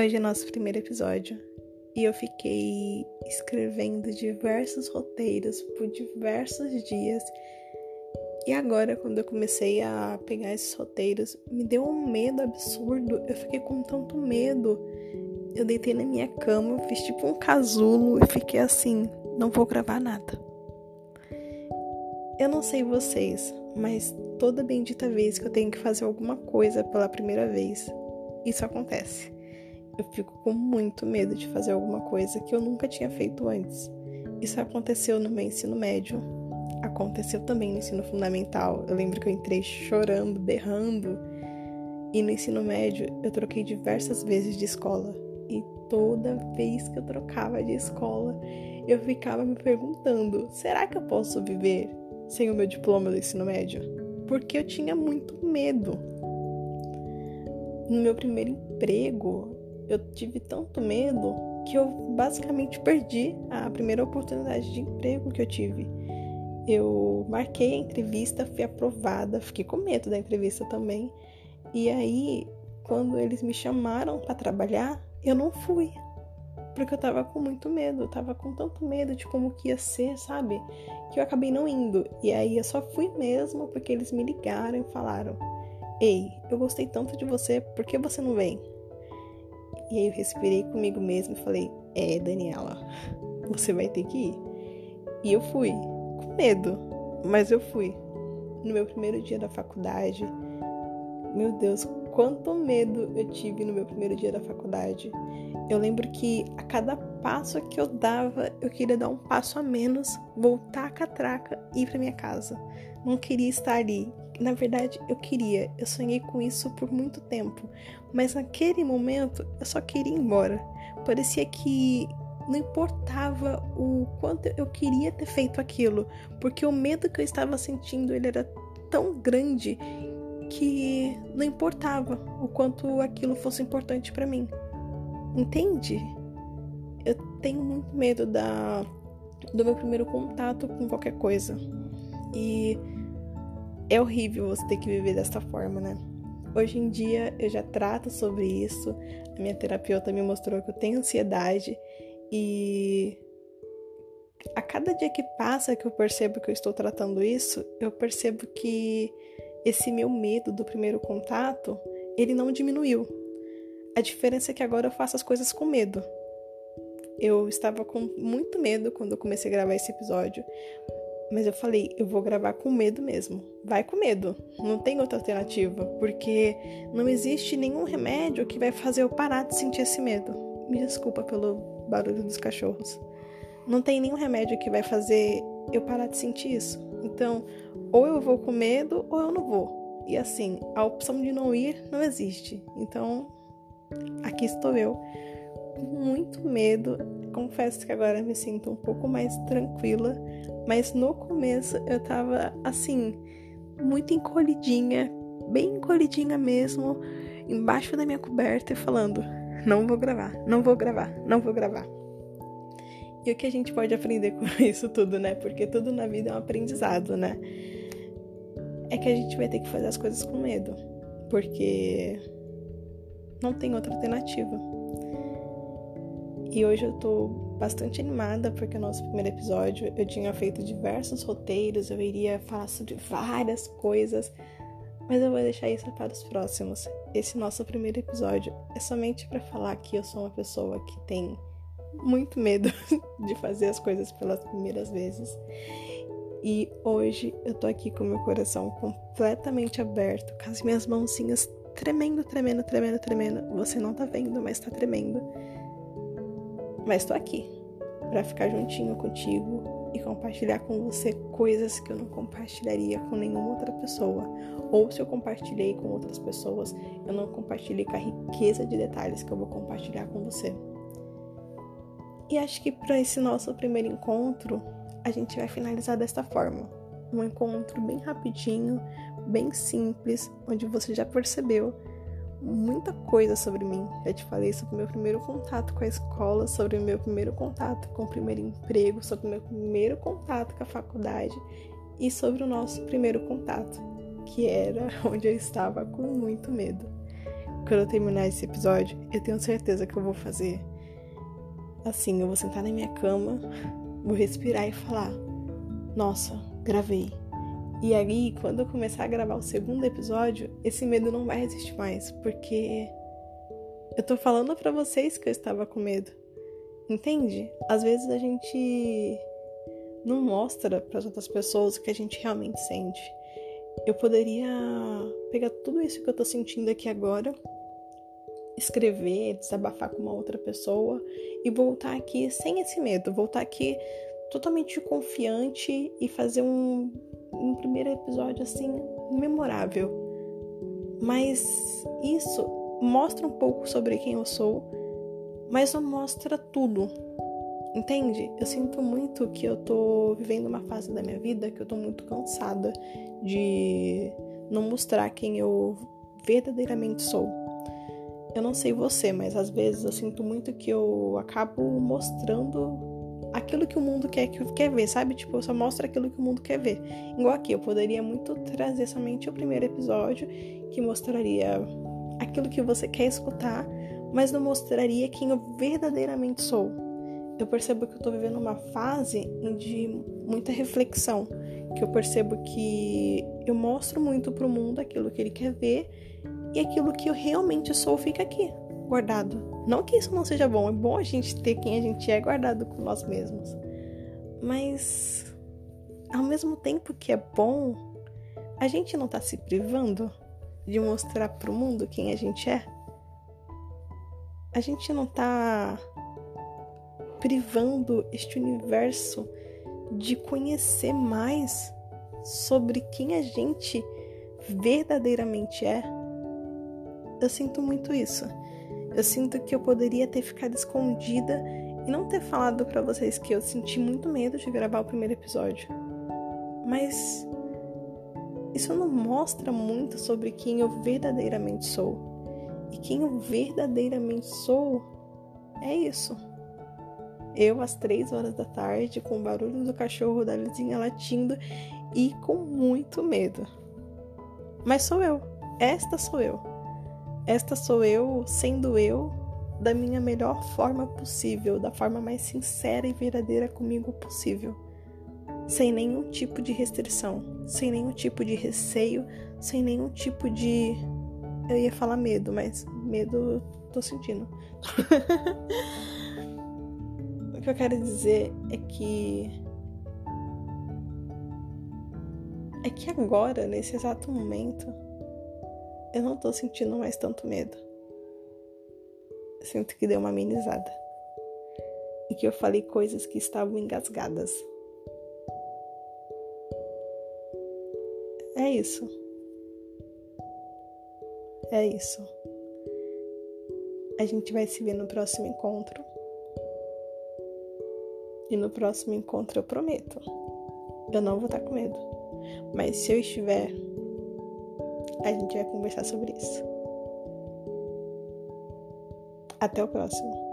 Hoje é nosso primeiro episódio e eu fiquei escrevendo diversos roteiros por diversos dias. E agora, quando eu comecei a pegar esses roteiros, me deu um medo absurdo. Eu fiquei com tanto medo. Eu deitei na minha cama, fiz tipo um casulo e fiquei assim: não vou gravar nada. Eu não sei vocês, mas toda bendita vez que eu tenho que fazer alguma coisa pela primeira vez, isso acontece eu fico com muito medo de fazer alguma coisa que eu nunca tinha feito antes. Isso aconteceu no meu ensino médio, aconteceu também no ensino fundamental. Eu lembro que eu entrei chorando, berrando. E no ensino médio eu troquei diversas vezes de escola. E toda vez que eu trocava de escola, eu ficava me perguntando: será que eu posso viver sem o meu diploma do ensino médio? Porque eu tinha muito medo. No meu primeiro emprego, eu tive tanto medo que eu basicamente perdi a primeira oportunidade de emprego que eu tive. Eu marquei a entrevista, fui aprovada, fiquei com medo da entrevista também. E aí, quando eles me chamaram para trabalhar, eu não fui. Porque eu tava com muito medo, eu tava com tanto medo de como que ia ser, sabe? Que eu acabei não indo. E aí eu só fui mesmo porque eles me ligaram e falaram: Ei, eu gostei tanto de você, por que você não vem? E aí eu respirei comigo mesmo e falei: É, Daniela, você vai ter que ir. E eu fui, com medo, mas eu fui. No meu primeiro dia da faculdade, meu Deus, quanto medo eu tive no meu primeiro dia da faculdade. Eu lembro que a cada passo que eu dava, eu queria dar um passo a menos, voltar a catraca e ir para minha casa. Não queria estar ali. Na verdade, eu queria, eu sonhei com isso por muito tempo, mas naquele momento eu só queria ir embora. Parecia que não importava o quanto eu queria ter feito aquilo, porque o medo que eu estava sentindo ele era tão grande que não importava o quanto aquilo fosse importante para mim. Entende? Eu tenho muito medo da do meu primeiro contato com qualquer coisa. E é horrível você ter que viver desta forma, né? Hoje em dia eu já trato sobre isso. A minha terapeuta me mostrou que eu tenho ansiedade e a cada dia que passa que eu percebo que eu estou tratando isso, eu percebo que esse meu medo do primeiro contato, ele não diminuiu. A diferença é que agora eu faço as coisas com medo. Eu estava com muito medo quando eu comecei a gravar esse episódio, mas eu falei, eu vou gravar com medo mesmo. Vai com medo. Não tem outra alternativa, porque não existe nenhum remédio que vai fazer eu parar de sentir esse medo. Me desculpa pelo barulho dos cachorros. Não tem nenhum remédio que vai fazer eu parar de sentir isso. Então, ou eu vou com medo ou eu não vou. E assim, a opção de não ir não existe. Então, aqui estou eu, com muito medo. Confesso que agora me sinto um pouco mais tranquila, mas no começo eu tava assim, muito encolhidinha, bem encolhidinha mesmo, embaixo da minha coberta e falando: não vou gravar, não vou gravar, não vou gravar. E o que a gente pode aprender com isso tudo, né? Porque tudo na vida é um aprendizado, né? É que a gente vai ter que fazer as coisas com medo, porque não tem outra alternativa. E hoje eu tô bastante animada porque o nosso primeiro episódio eu tinha feito diversos roteiros, eu iria falar sobre várias coisas, mas eu vou deixar isso para os próximos. Esse nosso primeiro episódio é somente para falar que eu sou uma pessoa que tem muito medo de fazer as coisas pelas primeiras vezes. E hoje eu tô aqui com meu coração completamente aberto, com as minhas mãozinhas tremendo, tremendo, tremendo, tremendo. Você não tá vendo, mas tá tremendo mas tô aqui para ficar juntinho contigo e compartilhar com você coisas que eu não compartilharia com nenhuma outra pessoa. Ou se eu compartilhei com outras pessoas, eu não compartilhei com a riqueza de detalhes que eu vou compartilhar com você. E acho que para esse nosso primeiro encontro, a gente vai finalizar desta forma. Um encontro bem rapidinho, bem simples, onde você já percebeu muita coisa sobre mim. Já te falei sobre o meu primeiro contato com a escola, sobre o meu primeiro contato com o primeiro emprego, sobre o meu primeiro contato com a faculdade e sobre o nosso primeiro contato, que era onde eu estava com muito medo. quando eu terminar esse episódio, eu tenho certeza que eu vou fazer assim, eu vou sentar na minha cama, vou respirar e falar: "Nossa, gravei". E aí, quando eu começar a gravar o segundo episódio, esse medo não vai existir mais, porque eu tô falando para vocês que eu estava com medo. Entende? Às vezes a gente não mostra para outras pessoas o que a gente realmente sente. Eu poderia pegar tudo isso que eu tô sentindo aqui agora, escrever, desabafar com uma outra pessoa e voltar aqui sem esse medo, voltar aqui totalmente confiante e fazer um, um primeiro episódio assim memorável. Mas isso mostra um pouco sobre quem eu sou, mas não mostra tudo. Entende? Eu sinto muito que eu tô vivendo uma fase da minha vida que eu tô muito cansada de não mostrar quem eu verdadeiramente sou. Eu não sei você, mas às vezes eu sinto muito que eu acabo mostrando aquilo que o mundo quer que quer ver, sabe? Tipo, eu só mostro aquilo que o mundo quer ver. Igual aqui, eu poderia muito trazer somente o primeiro episódio que mostraria aquilo que você quer escutar, mas não mostraria quem eu verdadeiramente sou. Eu percebo que eu tô vivendo uma fase de muita reflexão, que eu percebo que eu mostro muito pro mundo aquilo que ele quer ver e aquilo que eu realmente sou fica aqui, guardado. Não que isso não seja bom, é bom a gente ter quem a gente é guardado com nós mesmos. Mas ao mesmo tempo que é bom, a gente não tá se privando de mostrar pro mundo quem a gente é? A gente não tá privando este universo de conhecer mais sobre quem a gente verdadeiramente é? Eu sinto muito isso. Eu sinto que eu poderia ter ficado escondida e não ter falado para vocês que eu senti muito medo de gravar o primeiro episódio. Mas isso não mostra muito sobre quem eu verdadeiramente sou. E quem eu verdadeiramente sou é isso. Eu, às três horas da tarde, com o barulho do cachorro da vizinha latindo e com muito medo. Mas sou eu. Esta sou eu. Esta sou eu sendo eu da minha melhor forma possível, da forma mais sincera e verdadeira comigo possível, sem nenhum tipo de restrição, sem nenhum tipo de receio, sem nenhum tipo de. Eu ia falar medo, mas medo tô sentindo. o que eu quero dizer é que. É que agora, nesse exato momento, eu não tô sentindo mais tanto medo. Sinto que deu uma amenizada. E que eu falei coisas que estavam engasgadas. É isso. É isso. A gente vai se ver no próximo encontro. E no próximo encontro eu prometo. Eu não vou estar com medo. Mas se eu estiver a gente vai conversar sobre isso. Até o próximo.